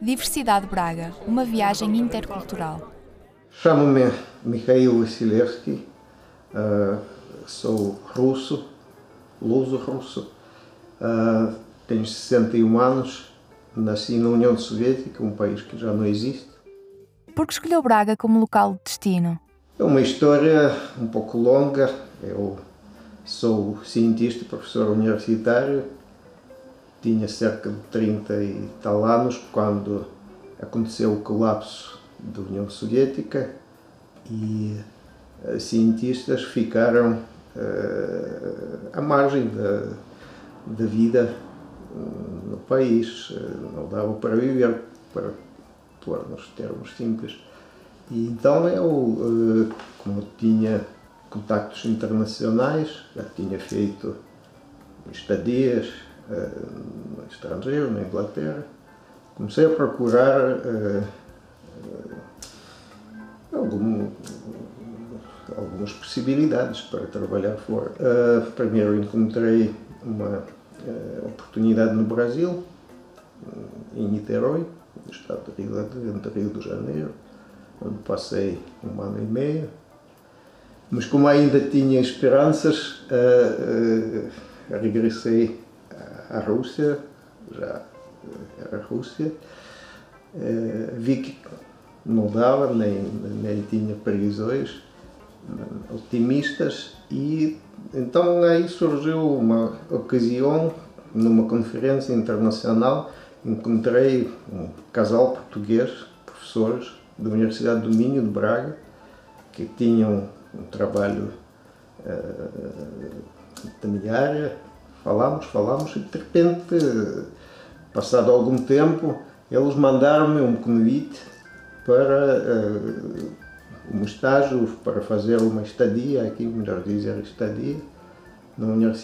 Diversidade Braga, uma viagem intercultural. Chamo-me Mikhail Vassilevsky, uh, sou russo, luso-russo, uh, tenho 61 anos, nasci na União Soviética, um país que já não existe. Por que escolheu Braga como local de destino? É uma história um pouco longa. Eu sou cientista e professor universitário. Tinha cerca de 30 e tal anos quando aconteceu o colapso da União Soviética e eh, cientistas ficaram uh, à margem da, da vida eh, no país. Não dava para viver, para pôr nos termos simples. E então eu, como tinha contactos internacionais, já tinha feito estadias no estrangeiro, na Inglaterra, comecei a procurar algum, algumas possibilidades para trabalhar fora. primeiro encontrei uma oportunidade no Brasil, em Niterói, no estado de Rio, de Rio de Janeiro, onde passei um ano e meio. Mas como ainda tinha esperanças, regressei à Rússia, já era Rússia, uh, vi que não dava, nem, nem tinha previsões otimistas e então aí surgiu uma ocasião numa conferência internacional encontrei um casal português, professores da Universidade do Minho de Braga, que tinham um trabalho uh, da minha área. Falámos, falámos e de repente, passado algum tempo, eles mandaram-me um convite para uh, um estágio, para fazer uma estadia, aqui melhor dizer estadia, na Universidade